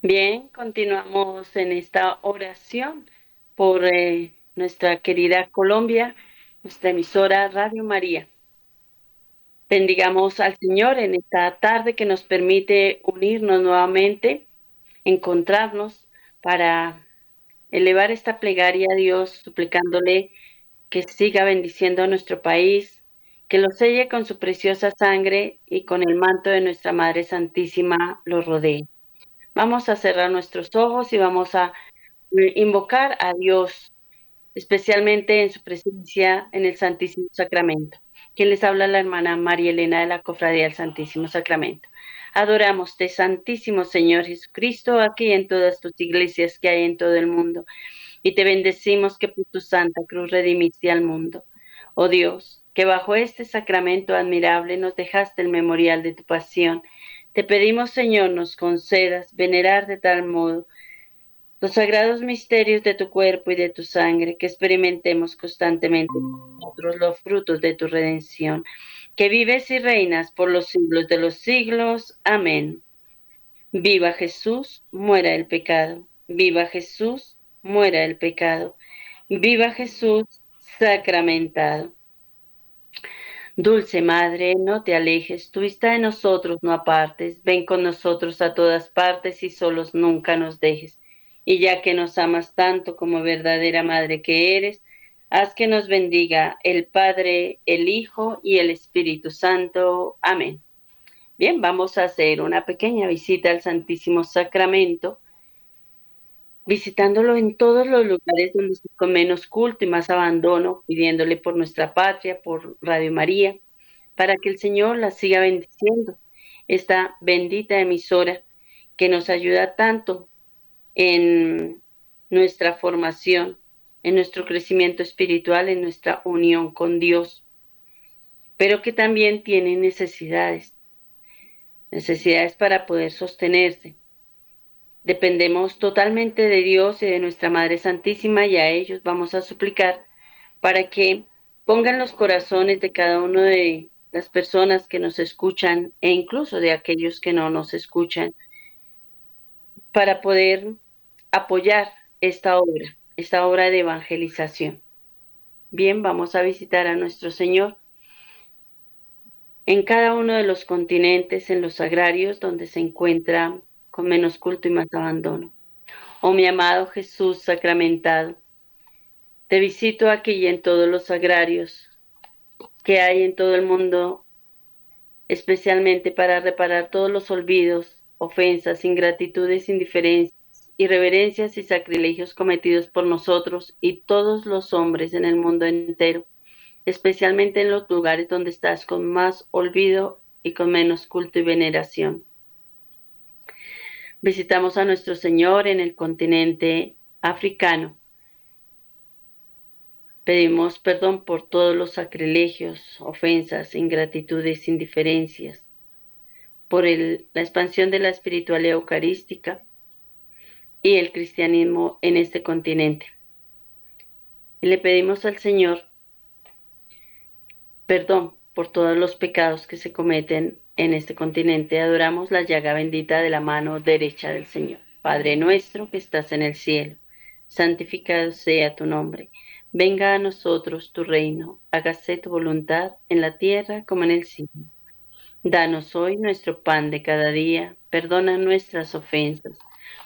Bien, continuamos en esta oración por eh, nuestra querida Colombia, nuestra emisora Radio María. Bendigamos al Señor en esta tarde que nos permite unirnos nuevamente, encontrarnos para elevar esta plegaria a Dios, suplicándole que siga bendiciendo a nuestro país, que lo selle con su preciosa sangre y con el manto de nuestra Madre Santísima lo rodee. Vamos a cerrar nuestros ojos y vamos a eh, invocar a Dios, especialmente en su presencia en el Santísimo Sacramento. Quien les habla la hermana María Elena de la Cofradía del Santísimo Sacramento. Adoramos te, Santísimo Señor Jesucristo, aquí en todas tus iglesias que hay en todo el mundo. Y te bendecimos que por tu santa cruz redimiste al mundo. Oh Dios, que bajo este sacramento admirable nos dejaste el memorial de tu pasión te pedimos, Señor, nos concedas venerar de tal modo los sagrados misterios de tu cuerpo y de tu sangre, que experimentemos constantemente nosotros los frutos de tu redención, que vives y reinas por los siglos de los siglos. Amén. Viva Jesús, muera el pecado. Viva Jesús, muera el pecado. Viva Jesús, sacramentado. Dulce Madre, no te alejes, tu vista de nosotros no apartes, ven con nosotros a todas partes y solos nunca nos dejes. Y ya que nos amas tanto como verdadera Madre que eres, haz que nos bendiga el Padre, el Hijo y el Espíritu Santo. Amén. Bien, vamos a hacer una pequeña visita al Santísimo Sacramento visitándolo en todos los lugares donde se con menos culto y más abandono, pidiéndole por nuestra patria, por Radio María, para que el Señor la siga bendiciendo, esta bendita emisora que nos ayuda tanto en nuestra formación, en nuestro crecimiento espiritual, en nuestra unión con Dios, pero que también tiene necesidades, necesidades para poder sostenerse. Dependemos totalmente de Dios y de nuestra Madre Santísima y a ellos vamos a suplicar para que pongan los corazones de cada uno de las personas que nos escuchan e incluso de aquellos que no nos escuchan para poder apoyar esta obra, esta obra de evangelización. Bien, vamos a visitar a nuestro Señor en cada uno de los continentes, en los agrarios donde se encuentra con menos culto y más abandono. Oh mi amado Jesús sacramentado, te visito aquí y en todos los agrarios que hay en todo el mundo, especialmente para reparar todos los olvidos, ofensas, ingratitudes, indiferencias, irreverencias y sacrilegios cometidos por nosotros y todos los hombres en el mundo entero, especialmente en los lugares donde estás con más olvido y con menos culto y veneración. Visitamos a nuestro Señor en el continente africano. Pedimos perdón por todos los sacrilegios, ofensas, ingratitudes, indiferencias, por la expansión de la espiritualidad eucarística y el cristianismo en este continente. Y le pedimos al Señor perdón por todos los pecados que se cometen en este continente adoramos la llaga bendita de la mano derecha del Señor. Padre nuestro que estás en el cielo, santificado sea tu nombre. Venga a nosotros tu reino, hágase tu voluntad en la tierra como en el cielo. Danos hoy nuestro pan de cada día, perdona nuestras ofensas,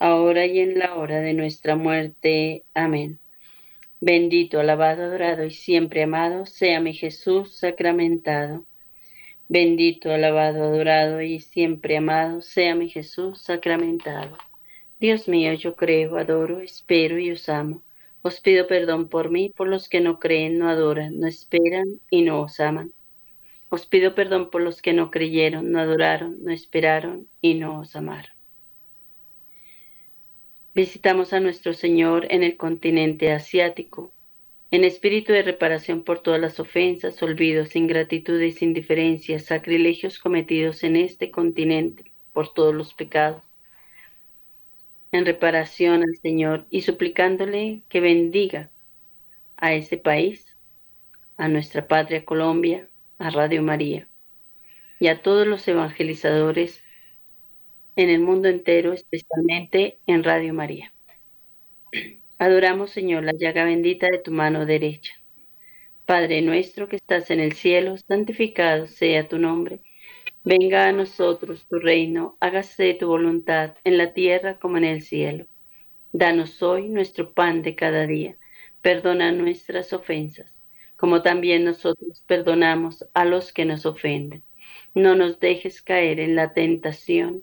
ahora y en la hora de nuestra muerte. Amén. Bendito, alabado, adorado y siempre amado sea mi Jesús sacramentado. Bendito, alabado, adorado y siempre amado sea mi Jesús sacramentado. Dios mío, yo creo, adoro, espero y os amo. Os pido perdón por mí, por los que no creen, no adoran, no esperan y no os aman. Os pido perdón por los que no creyeron, no adoraron, no esperaron y no os amaron. Visitamos a nuestro Señor en el continente asiático, en espíritu de reparación por todas las ofensas, olvidos, ingratitudes, indiferencias, sacrilegios cometidos en este continente por todos los pecados. En reparación al Señor y suplicándole que bendiga a ese país, a nuestra patria Colombia, a Radio María y a todos los evangelizadores en el mundo entero, especialmente en Radio María. Adoramos, Señor, la llaga bendita de tu mano derecha. Padre nuestro que estás en el cielo, santificado sea tu nombre Venga a nosotros tu reino, hágase tu voluntad en la tierra como en el cielo. Danos hoy nuestro pan de cada día. Perdona nuestras ofensas, como también nosotros perdonamos a los que nos ofenden. No nos dejes caer en la tentación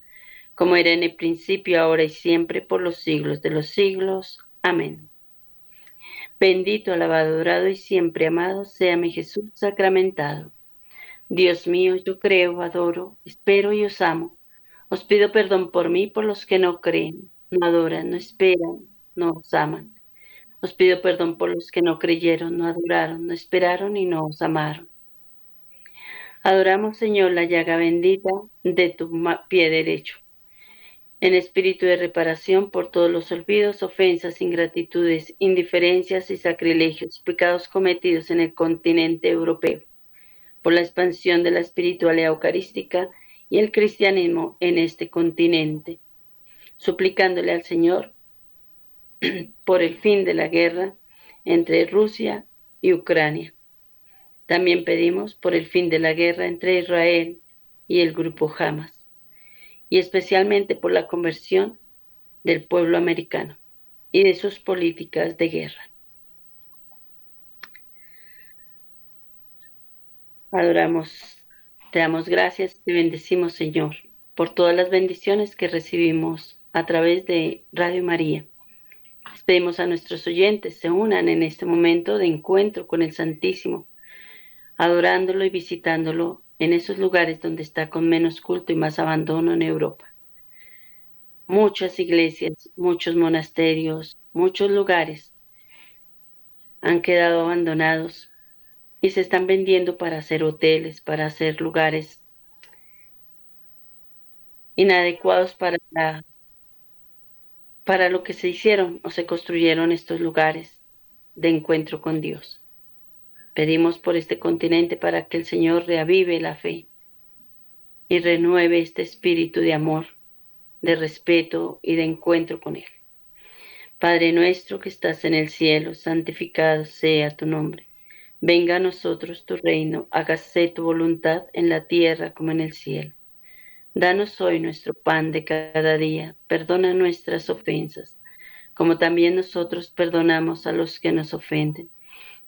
como era en el principio, ahora y siempre, por los siglos de los siglos. Amén. Bendito, alabado, adorado y siempre amado sea mi Jesús sacramentado. Dios mío, yo creo, adoro, espero y os amo os pido perdón por mí, por los que no creen, no adoran, no esperan, no os aman. Os pido perdón por los que no creyeron, no adoraron, no esperaron y no os amaron. Adoramos, Señor, la llaga bendita de tu pie derecho. En espíritu de reparación por todos los olvidos, ofensas, ingratitudes, indiferencias y sacrilegios, pecados cometidos en el continente europeo, por la expansión de la espiritualidad eucarística y el cristianismo en este continente, suplicándole al Señor por el fin de la guerra entre Rusia y Ucrania. También pedimos por el fin de la guerra entre Israel y el grupo Hamas, y especialmente por la conversión del pueblo americano y de sus políticas de guerra. Adoramos te damos gracias, te bendecimos, Señor, por todas las bendiciones que recibimos a través de Radio María. Les pedimos a nuestros oyentes se unan en este momento de encuentro con el Santísimo, adorándolo y visitándolo en esos lugares donde está con menos culto y más abandono en Europa. Muchas iglesias, muchos monasterios, muchos lugares han quedado abandonados y se están vendiendo para hacer hoteles, para hacer lugares inadecuados para para lo que se hicieron o se construyeron estos lugares de encuentro con Dios. Pedimos por este continente para que el Señor reavive la fe y renueve este espíritu de amor, de respeto y de encuentro con Él. Padre nuestro que estás en el cielo, santificado sea tu nombre. Venga a nosotros tu reino, hágase tu voluntad en la tierra como en el cielo. Danos hoy nuestro pan de cada día, perdona nuestras ofensas, como también nosotros perdonamos a los que nos ofenden.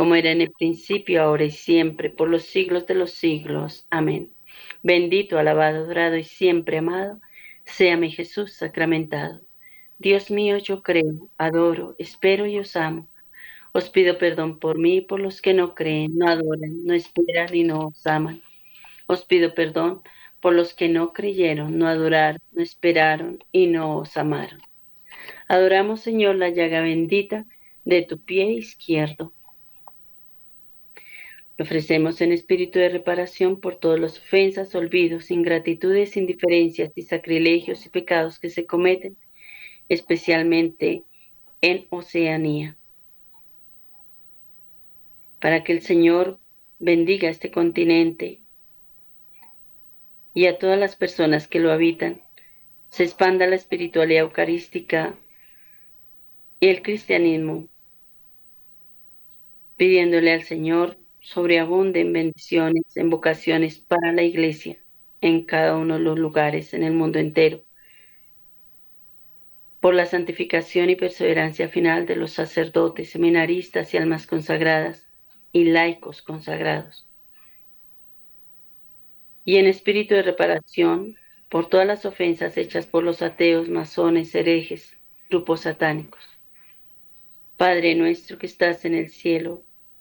como era en el principio, ahora y siempre, por los siglos de los siglos. Amén. Bendito, alabado, adorado y siempre amado, sea mi Jesús sacramentado. Dios mío, yo creo, adoro, espero y os amo os pido perdón por mí y por los que no creen, no adoran, no esperan y no os aman. Os pido perdón por los que no creyeron, no adoraron, no esperaron y no os amaron. Adoramos, Señor, la llaga bendita de tu pie izquierdo. Ofrecemos en espíritu de reparación por todas las ofensas, olvidos, ingratitudes, indiferencias y sacrilegios y pecados que se cometen, especialmente en Oceanía. Para que el Señor bendiga este continente y a todas las personas que lo habitan, se expanda la espiritualidad eucarística y el cristianismo, pidiéndole al Señor sobreabunden bendiciones en vocaciones para la iglesia en cada uno de los lugares en el mundo entero. Por la santificación y perseverancia final de los sacerdotes, seminaristas y almas consagradas y laicos consagrados. Y en espíritu de reparación por todas las ofensas hechas por los ateos, masones, herejes, grupos satánicos. Padre nuestro que estás en el cielo,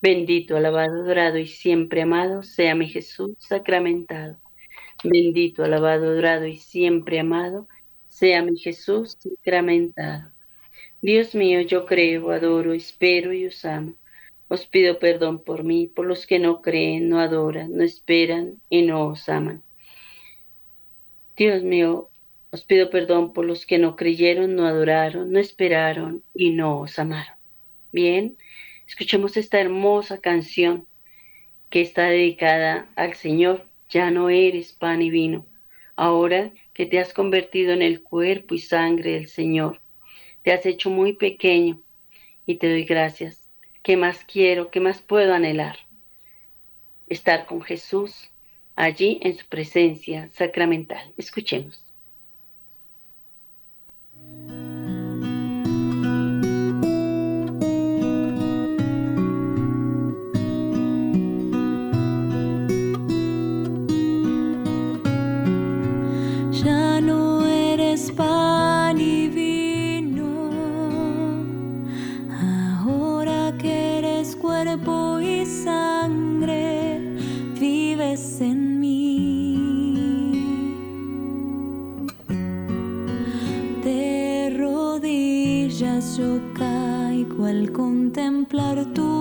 Bendito, alabado, adorado y siempre amado sea mi Jesús sacramentado. Bendito, alabado, adorado y siempre amado sea mi Jesús sacramentado. Dios mío, yo creo, adoro, espero y os amo. Os pido perdón por mí, por los que no creen, no adoran, no esperan y no os aman. Dios mío, os pido perdón por los que no creyeron, no adoraron, no esperaron y no os amaron. Bien, Escuchemos esta hermosa canción que está dedicada al Señor. Ya no eres pan y vino, ahora que te has convertido en el cuerpo y sangre del Señor. Te has hecho muy pequeño y te doy gracias. ¿Qué más quiero? ¿Qué más puedo anhelar? Estar con Jesús allí en su presencia sacramental. Escuchemos. Ya no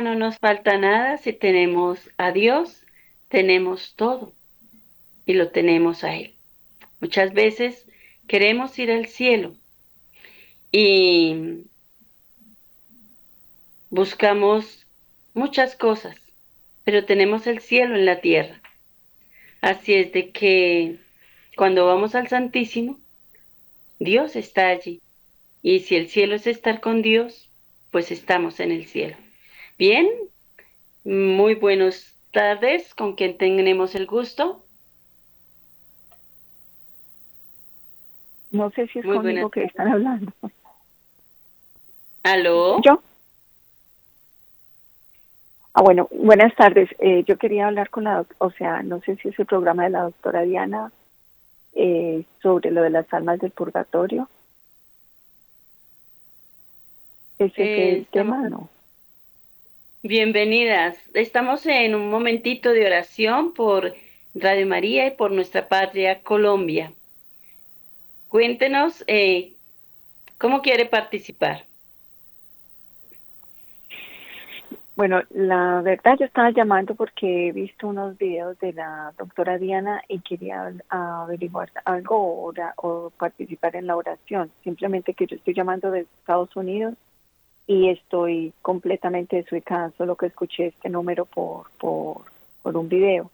no nos falta nada si tenemos a Dios, tenemos todo y lo tenemos a Él. Muchas veces queremos ir al cielo y buscamos muchas cosas, pero tenemos el cielo en la tierra. Así es de que cuando vamos al Santísimo, Dios está allí. Y si el cielo es estar con Dios, pues estamos en el cielo. Bien, muy buenas tardes, con quien tenemos el gusto. No sé si es conmigo que están hablando. ¿Aló? ¿Yo? Ah, bueno, buenas tardes. Eh, yo quería hablar con la, o sea, no sé si es el programa de la doctora Diana eh, sobre lo de las almas del purgatorio. ¿Ese es el tema no? Bienvenidas. Estamos en un momentito de oración por Radio María y por nuestra patria Colombia. Cuéntenos eh, cómo quiere participar. Bueno, la verdad yo estaba llamando porque he visto unos videos de la doctora Diana y quería averiguar algo o, o participar en la oración. Simplemente que yo estoy llamando de Estados Unidos y estoy completamente desubicada, solo que escuché este número por, por, por un video.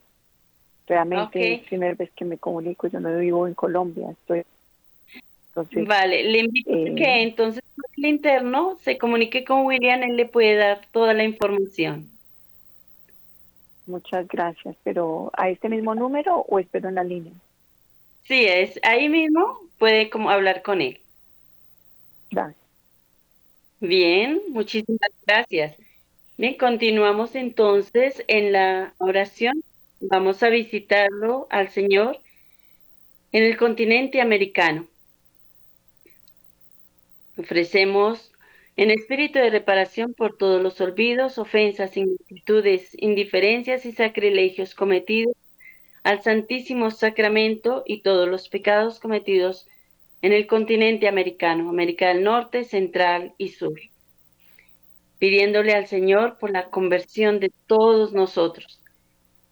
Realmente es la primera vez que me comunico, yo no vivo en Colombia, estoy... Entonces, vale, le invito a que eh, entonces el interno se comunique con William, él le puede dar toda la información. Muchas gracias, pero ¿a este mismo número o espero en la línea? Sí, es ahí mismo, puede como hablar con él. Gracias. Bien, muchísimas gracias. Bien, continuamos entonces en la oración. Vamos a visitarlo al Señor en el continente americano. Ofrecemos en espíritu de reparación por todos los olvidos, ofensas, inquietudes, indiferencias y sacrilegios cometidos al Santísimo Sacramento y todos los pecados cometidos en el continente americano, América del Norte, Central y Sur. pidiéndole al Señor por la conversión de todos nosotros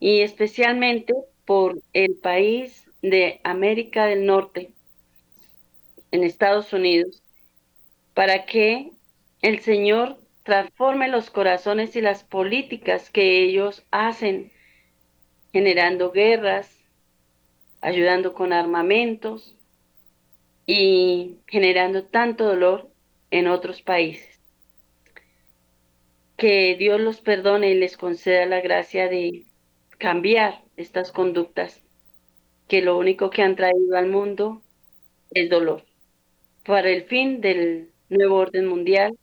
y especialmente por el país de América del Norte, en Estados Unidos, para que el Señor transforme los corazones y las políticas que ellos hacen, generando guerras, ayudando con armamentos y generando tanto dolor en otros países. Que Dios los perdone y les conceda la gracia de cambiar estas conductas que lo único que han traído al mundo es dolor. Para el fin del nuevo orden mundial,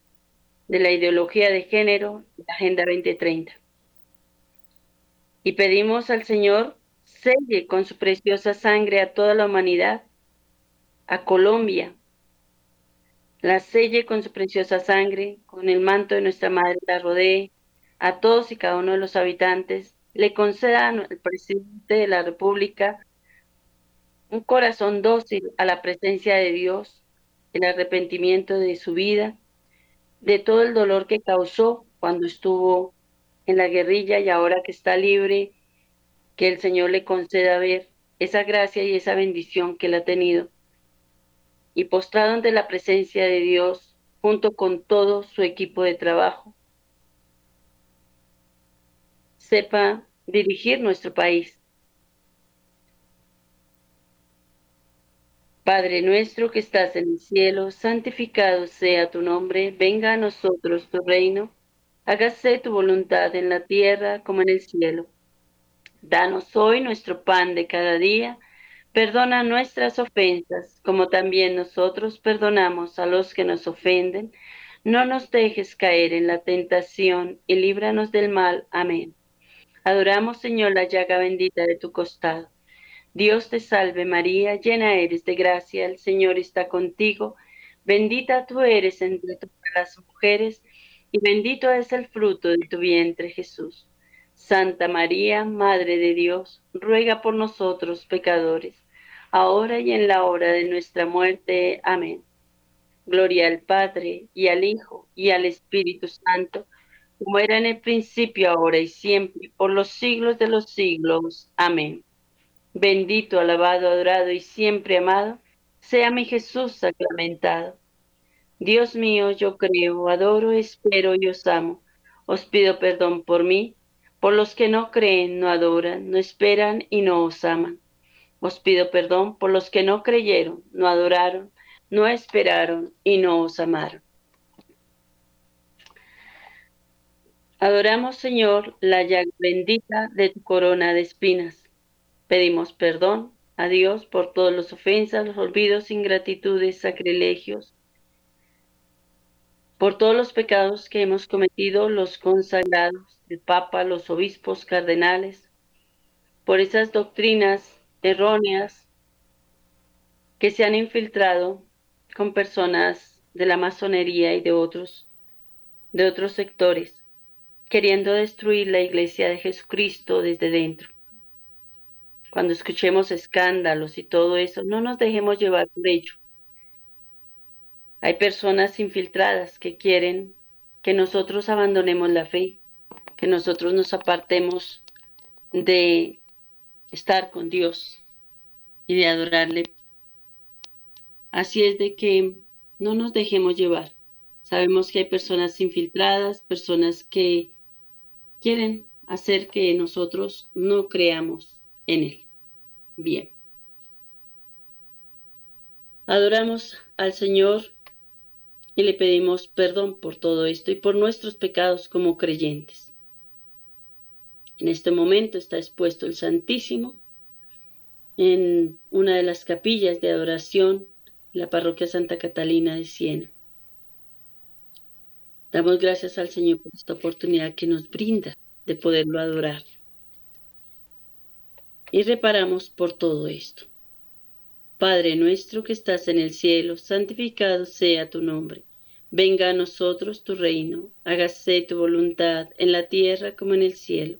de la ideología de género, la Agenda 2030. Y pedimos al Señor selle con su preciosa sangre a toda la humanidad, a Colombia, la selle con su preciosa sangre, con el manto de nuestra Madre la rodee, a todos y cada uno de los habitantes, le conceda al presidente de la República un corazón dócil a la presencia de Dios, el arrepentimiento de su vida, de todo el dolor que causó cuando estuvo en la guerrilla y ahora que está libre, que el Señor le conceda ver esa gracia y esa bendición que él ha tenido. Y postrado ante la presencia de Dios, junto con todo su equipo de trabajo, sepa dirigir nuestro país Padre nuestro que estás en el cielo, santificado sea tu nombre, venga a nosotros tu reino, hágase tu voluntad en la tierra como en el cielo. Danos hoy nuestro pan de cada día, perdona nuestras ofensas, como también nosotros perdonamos a los que nos ofenden. No nos dejes caer en la tentación y líbranos del mal. Amén. Adoramos, Señor, la llaga bendita de tu costado Dios te salve María, llena eres de gracia, el Señor está contigo, bendita tú eres entre todas las mujeres, y bendito es el fruto de tu vientre Jesús. Santa María, Madre de Dios, ruega por nosotros pecadores, ahora y en la hora de nuestra muerte. Amén. Gloria al Padre, y al Hijo, y al Espíritu Santo, como era en el principio, ahora y siempre, por los siglos de los siglos. Amén. Bendito, alabado, adorado y siempre amado, sea mi Jesús sacramentado. Dios mío, yo creo, adoro, espero y os amo. Os pido perdón por mí, por los que no creen, no adoran, no esperan y no os aman. Os pido perdón por los que no creyeron, no adoraron, no esperaron y no os amaron. Adoramos, Señor, la llaga bendita de tu corona de espinas Pedimos perdón a Dios por todas las ofensas, los olvidos, ingratitudes, sacrilegios, por todos los pecados que hemos cometido los consagrados, el Papa, los obispos, cardenales, por esas doctrinas erróneas que se han infiltrado con personas de la masonería y de otros, de otros sectores, queriendo destruir la iglesia de Jesucristo desde dentro cuando escuchemos escándalos y todo eso, no nos dejemos llevar por ello. Hay personas infiltradas que quieren que nosotros abandonemos la fe, que nosotros nos apartemos de estar con Dios y de adorarle. Así es de que no nos dejemos llevar. Sabemos que hay personas infiltradas, personas que quieren hacer que nosotros no creamos en Él. Bien. Adoramos al Señor y le pedimos perdón por todo esto y por nuestros pecados como creyentes. En este momento está expuesto el Santísimo en una de las capillas de adoración, la parroquia Santa Catalina de Siena. Damos gracias al Señor por esta oportunidad que nos brinda de poderlo adorar y reparamos por todo esto. Padre nuestro que estás en el cielo, santificado sea tu nombre. Venga a nosotros tu reino, hágase tu voluntad en la tierra como en el cielo.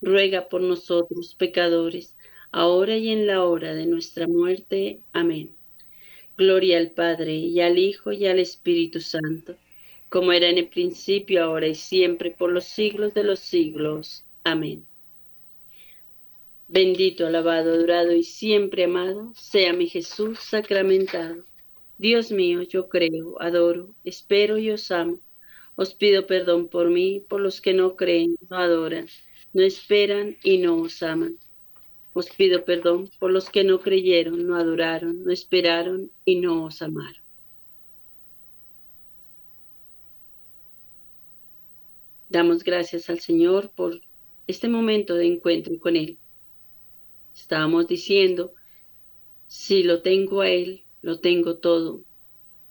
ruega por nosotros pecadores, ahora y en la hora de nuestra muerte. Amén. Gloria al Padre, y al Hijo, y al Espíritu Santo como era en el principio, ahora y siempre, por los siglos de los siglos. Amén. Bendito, alabado, adorado y siempre amado sea mi Jesús sacramentado. Dios mío, yo creo, adoro, espero y os amo. Os pido perdón por mí, por los que no creen, no adoran, no esperan y no os aman. Os pido perdón por los que no creyeron, no adoraron, no esperaron y no os amaron. Damos gracias al Señor por este momento de encuentro con Él. Estábamos diciendo, si lo tengo a Él, lo tengo todo,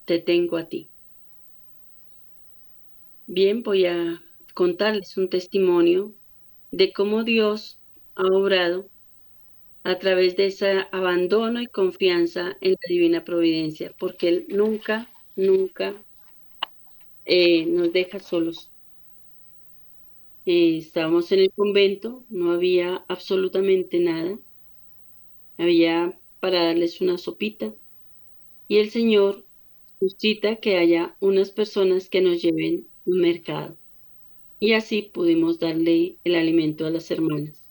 te tengo a ti. Bien, voy a contarles un testimonio de cómo Dios ha obrado a través de ese abandono y confianza en la divina providencia, porque Él nunca, nunca eh, nos deja solos. Eh, estábamos en el convento, no había absolutamente nada. Había para darles una sopita. Y el Señor suscita que haya unas personas que nos lleven un mercado. Y así pudimos darle el alimento a las hermanas.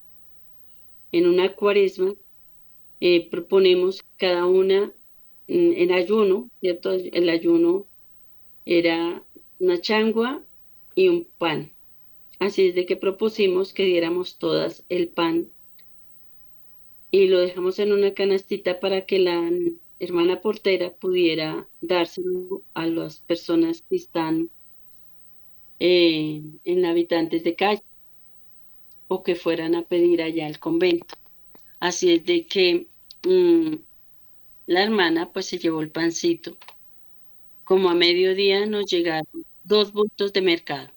En una cuaresma eh, proponemos cada una mm, en ayuno, ¿cierto? El ayuno era una changua y un pan. Así es de que propusimos que diéramos todas el pan y lo dejamos en una canastita para que la hermana portera pudiera dárselo a las personas que están en habitantes de calle o que fueran a pedir allá al convento. Así es de que mm, la hermana pues se llevó el pancito. Como a mediodía nos llegaron dos bultos de mercado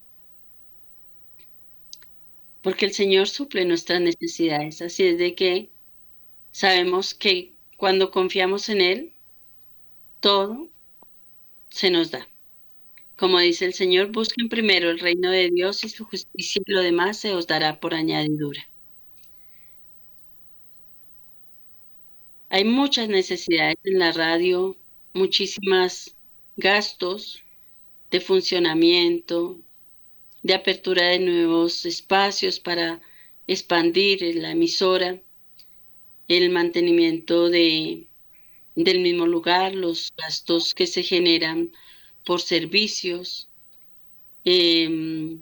porque el Señor suple nuestras necesidades. Así es de que sabemos que cuando confiamos en Él, todo se nos da. Como dice el Señor, busquen primero el reino de Dios y su justicia y lo demás se os dará por añadidura. Hay muchas necesidades en la radio, muchísimos gastos de funcionamiento, de apertura de nuevos espacios para expandir la emisora, el mantenimiento de, del mismo lugar, los gastos que se generan por servicios, em,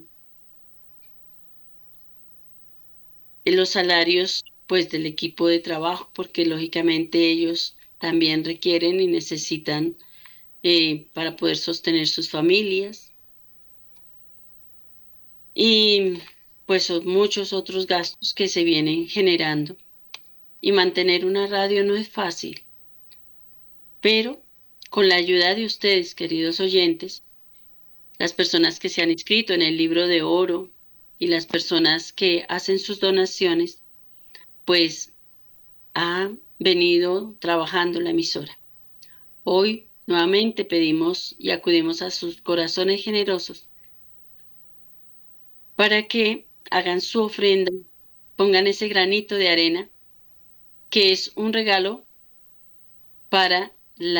los salarios pues del equipo de trabajo, porque lógicamente ellos también requieren y necesitan eh, para poder sostener sus familias y pues muchos otros gastos que se vienen generando. Y mantener una radio no es fácil. Pero con la ayuda de ustedes, queridos oyentes, las personas que se han inscrito en el libro de oro y las personas que hacen sus donaciones, pues ha venido trabajando la emisora. Hoy nuevamente pedimos y acudimos a sus corazones generosos para que hagan su ofrenda, pongan ese granito de arena, que es un regalo para el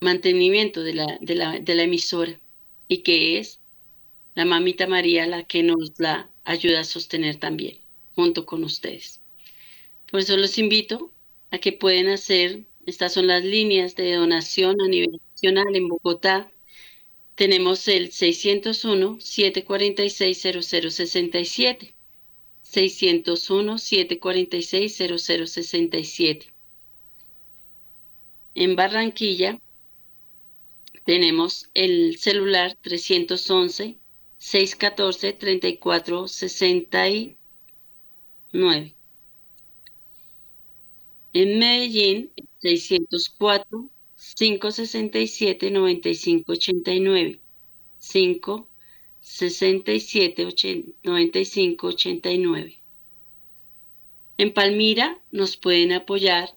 mantenimiento de la, de, la, de la emisora y que es la mamita María la que nos la ayuda a sostener también, junto con ustedes. Por eso los invito a que pueden hacer, estas son las líneas de donación a nivel nacional en Bogotá, tenemos el 601-746-0067. 601-746-0067. En Barranquilla tenemos el celular 311-614-3469. En Medellín, 604 567-9589. 5 67 95 89. En Palmira nos pueden apoyar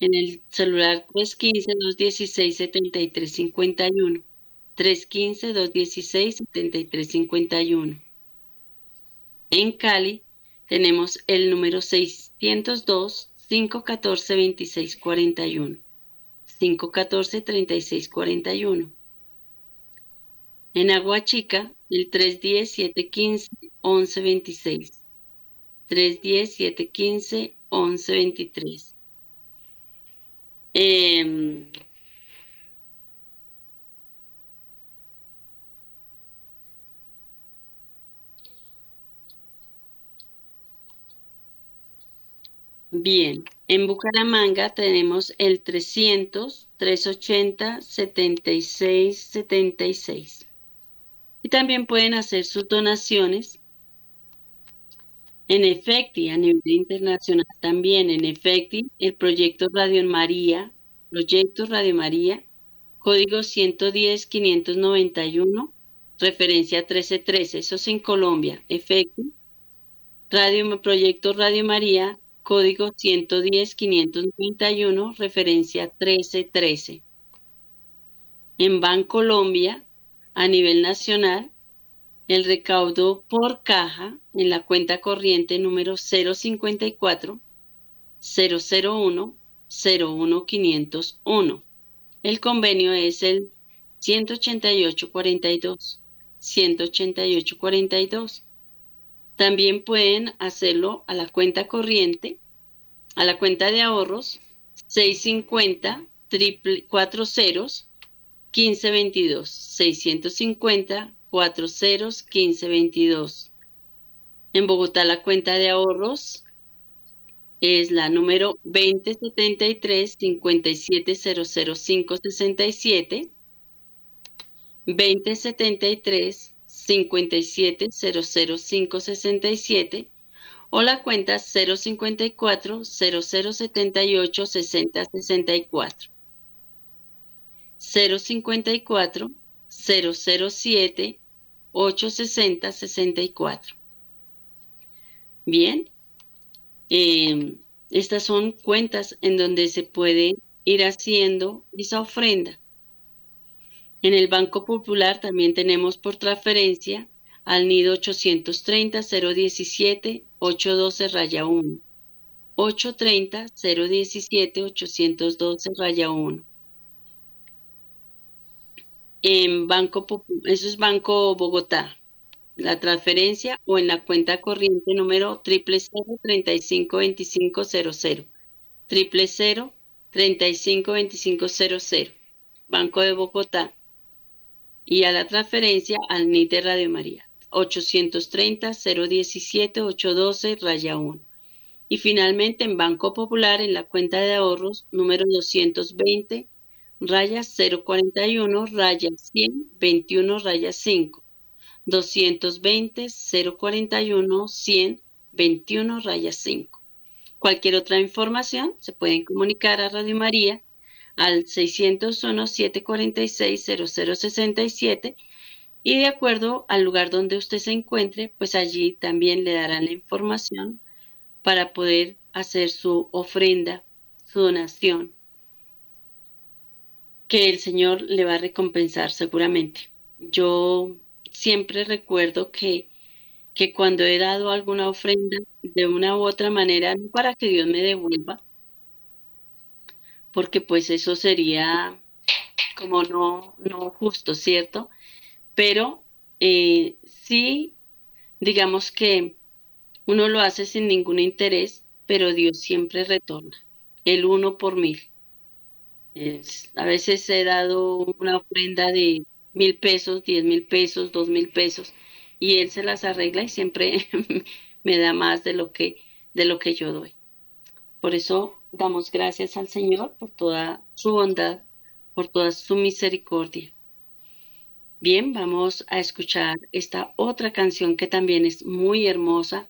en el celular 315-216-7351. 315-216-7351. En Cali tenemos el número 602-514-2641. 514-3641. En Aguachica, el 310-715-1126. 310-715-1123. Eh, Bien, en Bucaramanga tenemos el 300 380 76 76. Y también pueden hacer sus donaciones en Efecti a nivel internacional también. En Efecti, el proyecto Radio María, proyecto Radio María, código 110 591, referencia 1313. Eso es en Colombia. Efecti, Radio, proyecto Radio María, código 110-591, referencia 1313. En Bancolombia, a nivel nacional, el recaudo por caja en la cuenta corriente número 054 001 01501. El convenio es el 18842 18842 también pueden hacerlo a la cuenta corriente, a la cuenta de ahorros 650 triple, 4 ceros 1522 650 4 ceros 1522. En Bogotá la cuenta de ahorros es la número 2073 5700567 2073 57 o la cuenta 054 0078 6064. 054 007 860 64. Bien, em, estas son cuentas en donde se puede ir haciendo esa ofrenda. En el Banco Popular también tenemos por transferencia al nido 830 017 812 raya 1. 830 017 812 raya 1. En Banco eso es Banco Bogotá, la transferencia o en la cuenta corriente número 000 35 25 00. 000 35 25 00. Banco de Bogotá y a la transferencia al NIT de Radio María 830-017-812 raya 1. Y finalmente en Banco Popular en la cuenta de ahorros número 220 raya 041 raya 100 21 raya 5. 220 041 100 21 raya 5. Cualquier otra información se pueden comunicar a Radio María al 601-746-0067 y de acuerdo al lugar donde usted se encuentre, pues allí también le darán la información para poder hacer su ofrenda, su donación, que el Señor le va a recompensar seguramente. Yo siempre recuerdo que, que cuando he dado alguna ofrenda de una u otra manera, no para que Dios me devuelva, porque pues eso sería como no, no justo, ¿cierto? Pero eh, sí, digamos que uno lo hace sin ningún interés, pero Dios siempre retorna, el uno por mil. a veces he dado una ofrenda de mil pesos, diez mil pesos, dos mil pesos, y Él se las arregla y siempre me da más de lo que, de lo que yo doy. Por eso damos gracias al Señor por toda su bondad, por toda su misericordia. Bien, vamos a escuchar esta otra canción que también es muy hermosa,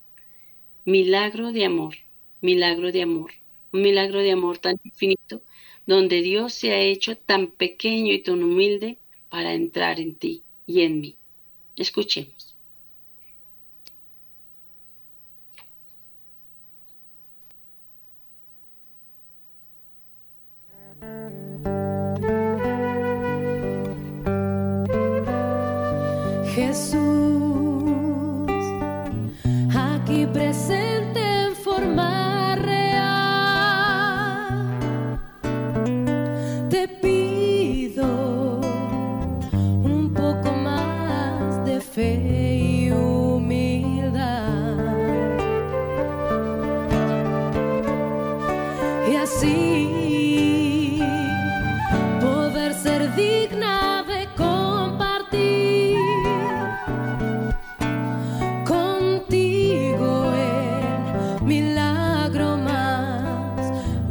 Milagro de Amor, Milagro de Amor, un milagro de amor tan infinito, donde Dios se ha hecho tan pequeño y tan humilde para entrar en ti, y en mí. Escuchemos.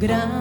Sí,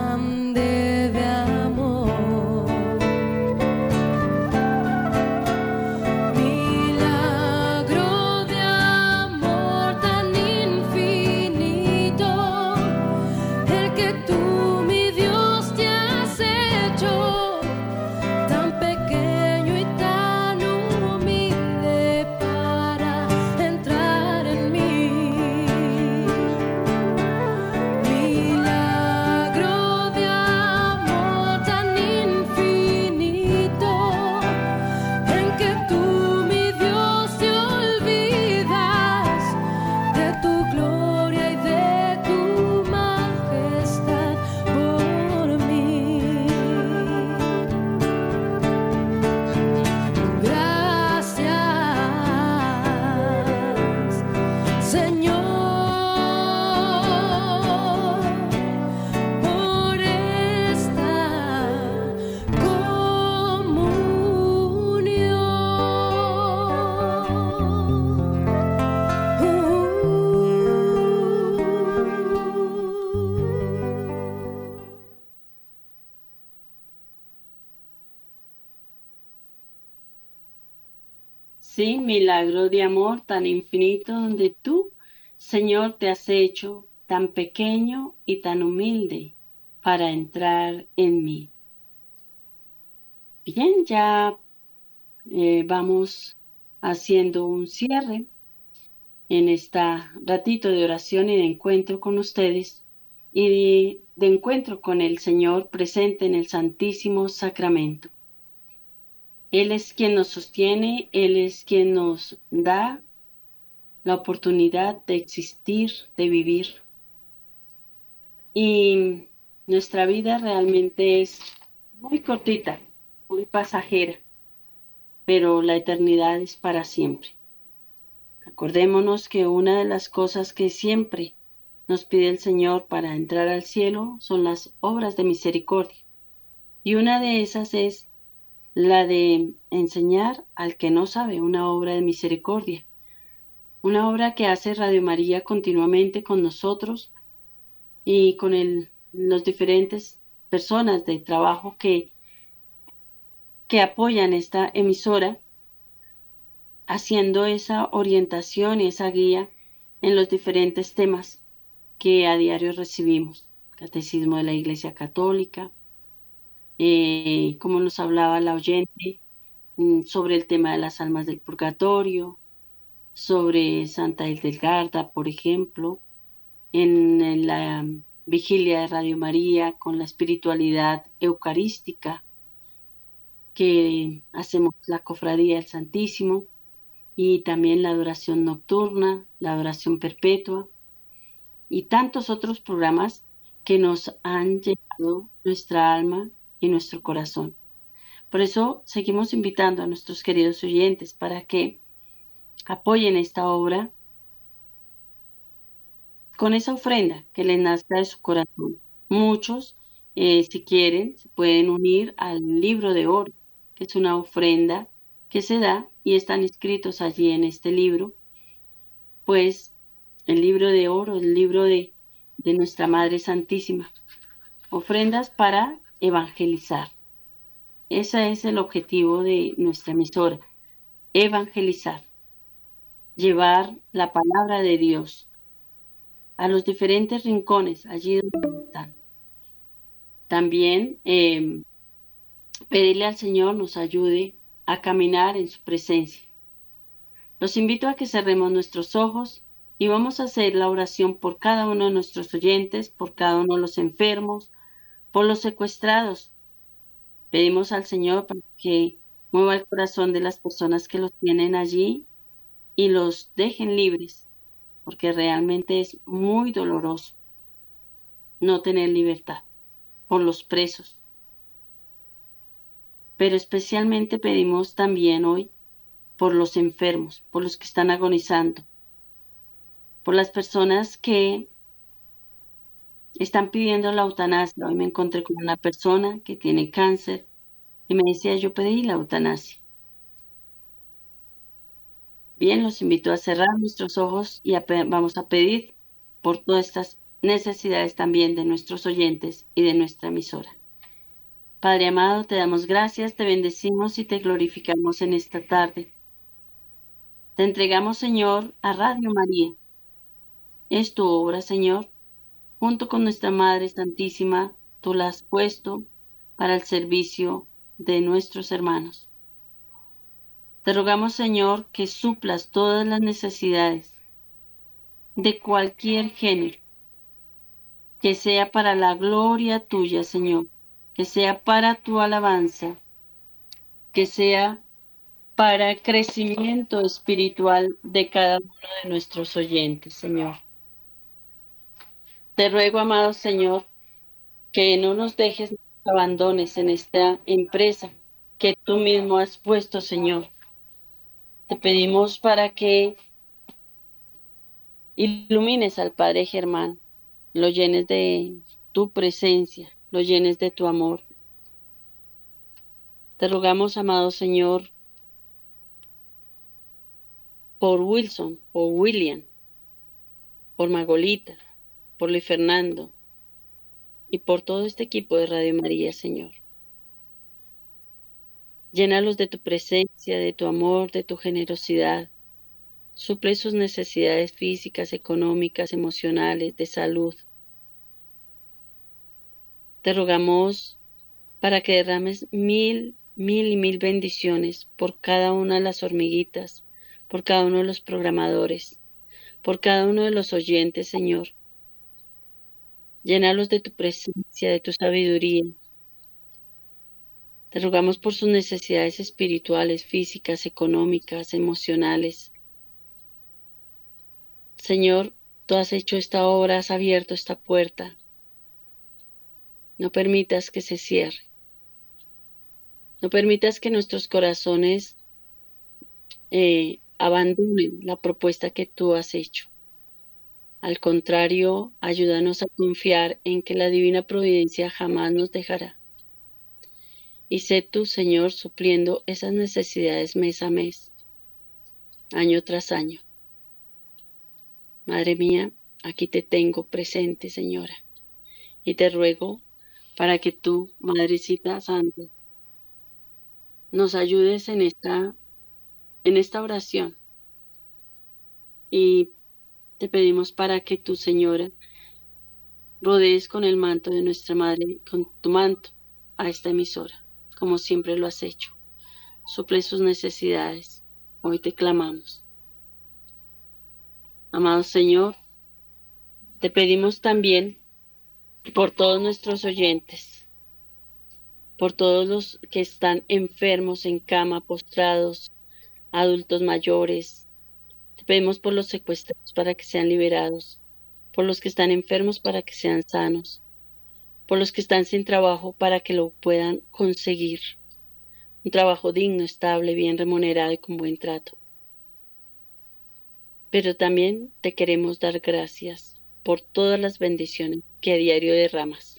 de amor tan infinito donde tú, Señor, te has hecho tan pequeño y tan humilde para entrar en mí. Bien, ya eh, vamos haciendo un cierre en esta ratito de oración y de encuentro con ustedes y de encuentro con el Señor presente en el Santísimo Sacramento. Él es quien nos sostiene, Él es quien nos da la oportunidad de existir, de vivir. Y nuestra vida realmente es muy cortita, muy pasajera, pero la eternidad es para siempre. Acordémonos que una de las cosas que siempre nos pide el Señor para entrar al cielo son las obras de misericordia. Y una de esas es la de enseñar al que no sabe una obra de misericordia, una obra que hace Radio María continuamente con nosotros y con el, los diferentes personas de trabajo que, que apoyan esta emisora, haciendo esa orientación y esa guía en los diferentes temas que a diario recibimos. Catecismo de la Iglesia Católica, eh, como nos hablaba la oyente, mm, sobre el tema de las almas del purgatorio, sobre Santa Hildegarda, por ejemplo, en, la vigilia de Radio María con la espiritualidad eucarística que hacemos la cofradía del Santísimo y también la adoración nocturna, la adoración perpetua y tantos otros programas que nos han llevado nuestra alma nuestro corazón. Por eso seguimos invitando a nuestros queridos oyentes para que apoyen esta obra con esa ofrenda que les nazca de su corazón. Muchos, eh, si quieren, se pueden unir al libro de oro, que es una ofrenda que se da y están inscritos allí en este libro. Pues el libro de oro, el libro de, de nuestra Madre Santísima. Ofrendas para evangelizar. Ese es el objetivo de nuestra emisora, evangelizar, llevar la palabra de Dios a los diferentes rincones, allí donde están. También em, pedirle al Señor nos ayude a caminar en su presencia. Los invito a que cerremos nuestros ojos y vamos a hacer la oración por cada uno de nuestros oyentes, por cada uno de los enfermos, por los secuestrados. Pedimos al Señor para que mueva el corazón de las personas que los tienen allí y los dejen libres, porque realmente es muy doloroso no tener libertad por los presos. Pero especialmente pedimos también hoy por los enfermos, por los que están agonizando, por las personas que están pidiendo la eutanasia. Hoy me encontré con una persona que tiene cáncer y me decía, yo pedí la eutanasia. Bien, los invito a cerrar nuestros ojos y vamos a pedir por todas estas necesidades también de nuestros oyentes y de nuestra emisora. Padre amado, te damos gracias, te bendecimos y te glorificamos en esta tarde. Te entregamos, Señor, a Radio María. Es tu obra, Señor. Junto con nuestra Madre Santísima, tú la has puesto para el servicio de nuestros hermanos. Te rogamos, Señor, que suplas todas las necesidades de cualquier género que sea para la gloria tuya, Señor, que sea para tu alabanza, que sea para el crecimiento espiritual de cada uno de nuestros oyentes, Señor. Te ruego, amado Señor, que no nos dejes abandones en esta empresa que tú mismo has puesto, Señor. Te pedimos para que ilumines al Padre Germán, lo llenes de tu presencia, lo llenes de tu amor. Te rogamos, amado Señor, por Wilson, por William, por Magolita, por Luis Fernando y por todo este equipo de Radio María, Señor. Llénalos de tu presencia, de tu amor, de tu generosidad. Suple sus necesidades físicas, económicas, emocionales, de salud. Te rogamos para que derrames mil, mil y mil bendiciones por cada una de las hormiguitas, por cada uno de los programadores, por cada uno de los oyentes, Señor. Llénalos de tu presencia, de tu sabiduría. Te rogamos por sus necesidades espirituales, físicas, económicas, emocionales. Señor, tú has hecho esta obra, has abierto esta puerta. No permitas que se cierre. No permitas que nuestros corazones eh, abandonen la propuesta que tú has hecho. Al contrario, ayúdanos a confiar en que la divina providencia jamás nos dejará. Y sé tú, Señor, supliendo esas necesidades mes a mes, año tras año. Madre mía, aquí te tengo presente, Señora, y te ruego para que tú, Madrecita Santa, nos ayudes en esta, en esta oración. Y te pedimos para que tu Señora rodees con el manto de nuestra Madre, con tu manto a esta emisora, como siempre lo has hecho. Suple sus necesidades. Hoy te clamamos. Amado Señor, te pedimos también por todos nuestros oyentes, por todos los que están enfermos en cama, postrados, adultos mayores. Por los secuestrados para que sean liberados, por los que están enfermos para que sean sanos, por los que están sin trabajo para que lo puedan conseguir. Un trabajo digno, estable, bien remunerado y con buen trato pero también te queremos dar gracias por todas las bendiciones que a diario derramas.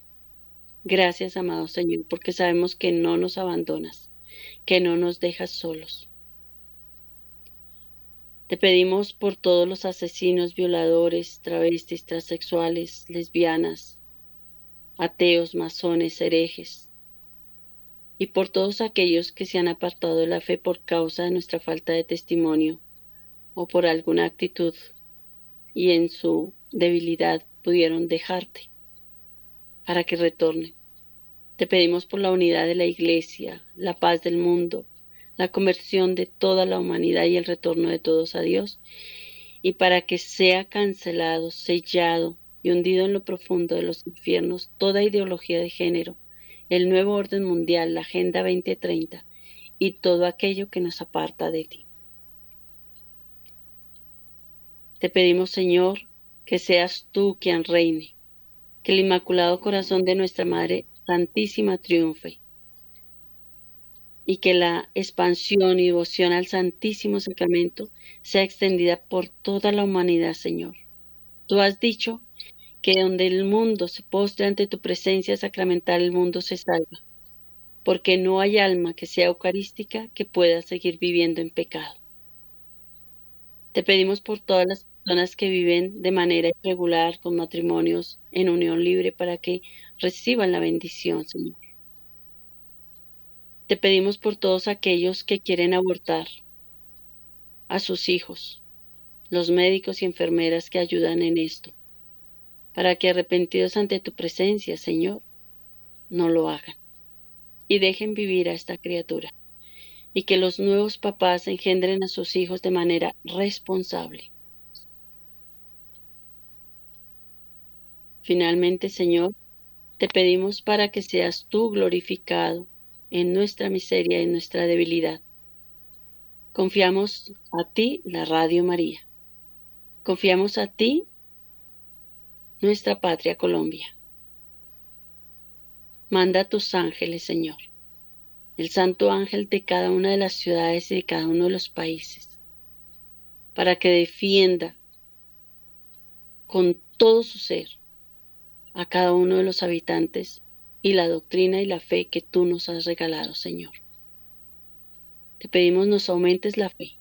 Gracias, amado Señor, porque sabemos que no nos abandonas, que no nos dejas solos. Te pedimos por todos los asesinos, violadores, travestis, transexuales, lesbianas, ateos, masones, herejes, y por todos aquellos que se han apartado de la fe por causa de nuestra falta de testimonio o por alguna actitud y en su debilidad pudieron dejarte para que retornen. Te pedimos por la unidad de la iglesia, la paz del mundo, la conversión de toda la humanidad y el retorno de todos a Dios, y para que sea cancelado, sellado y hundido en lo profundo de los infiernos toda ideología de género, el nuevo orden mundial, la Agenda 2030 y todo aquello que nos aparta de ti. Te pedimos, Señor, que seas tú quien reine, que el Inmaculado Corazón de nuestra Madre Santísima triunfe y que la expansión y devoción al Santísimo Sacramento sea extendida por toda la humanidad, Señor. Tú has dicho que donde el mundo se postre ante tu presencia sacramental, el mundo se salva, porque no hay alma que sea eucarística que pueda seguir viviendo en pecado. Te pedimos por todas las personas que viven de manera irregular con matrimonios en unión libre para que reciban la bendición, Señor. Te pedimos por todos aquellos que quieren abortar a sus hijos, los médicos y enfermeras que ayudan en esto, para que arrepentidos ante tu presencia, Señor, no lo hagan y dejen vivir a esta criatura, y que los nuevos papás engendren a sus hijos de manera responsable. Finalmente, Señor, te pedimos para que seas tú glorificado en nuestra miseria y nuestra debilidad. Confiamos a ti, la Radio María. Confiamos a ti, nuestra patria Colombia. Manda a tus ángeles, Señor, el santo ángel de cada una de las ciudades y de cada uno de los países, para que defienda con todo su ser a cada uno de los habitantes y la doctrina y la fe que tú nos has regalado, Señor. Te pedimos nos aumentes la fe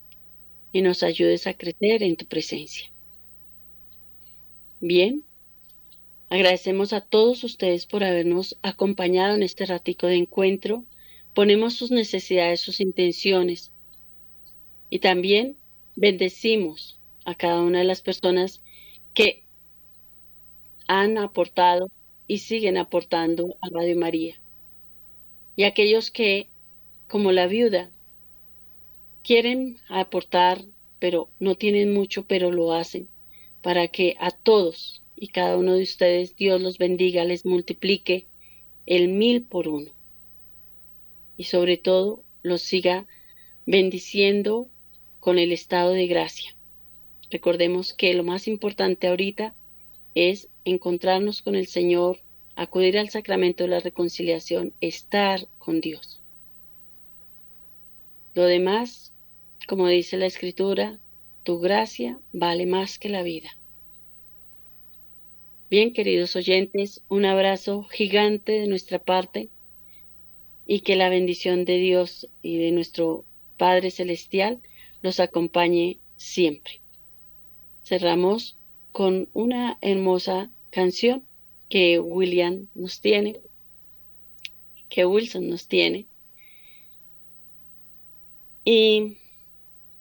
y nos ayudes a crecer en tu presencia. Bien, agradecemos a todos ustedes por habernos acompañado en este ratico de encuentro. Ponemos sus necesidades, sus intenciones y también bendecimos a cada una de las personas que han aportado y siguen aportando a Radio María. Y aquellos que, como la viuda, quieren aportar, pero no tienen mucho, pero lo hacen, para que a todos y cada uno de ustedes Dios los bendiga, les multiplique el mil por uno. Y sobre todo los siga bendiciendo con el estado de gracia. Recordemos que lo más importante ahorita es encontrarnos con el Señor, acudir al sacramento de la reconciliación, estar con Dios. Lo demás, como dice la Escritura, tu gracia vale más que la vida. Bien, queridos oyentes, un abrazo gigante de nuestra parte y que la bendición de Dios y de nuestro Padre Celestial los acompañe siempre. Cerramos con una hermosa canción que William nos tiene, que Wilson nos tiene, y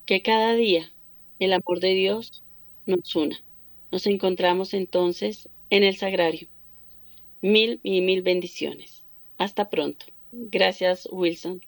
que cada día el amor de Dios nos una. Nos encontramos entonces en el sagrario. Mil y mil bendiciones. Hasta pronto. Gracias, Wilson.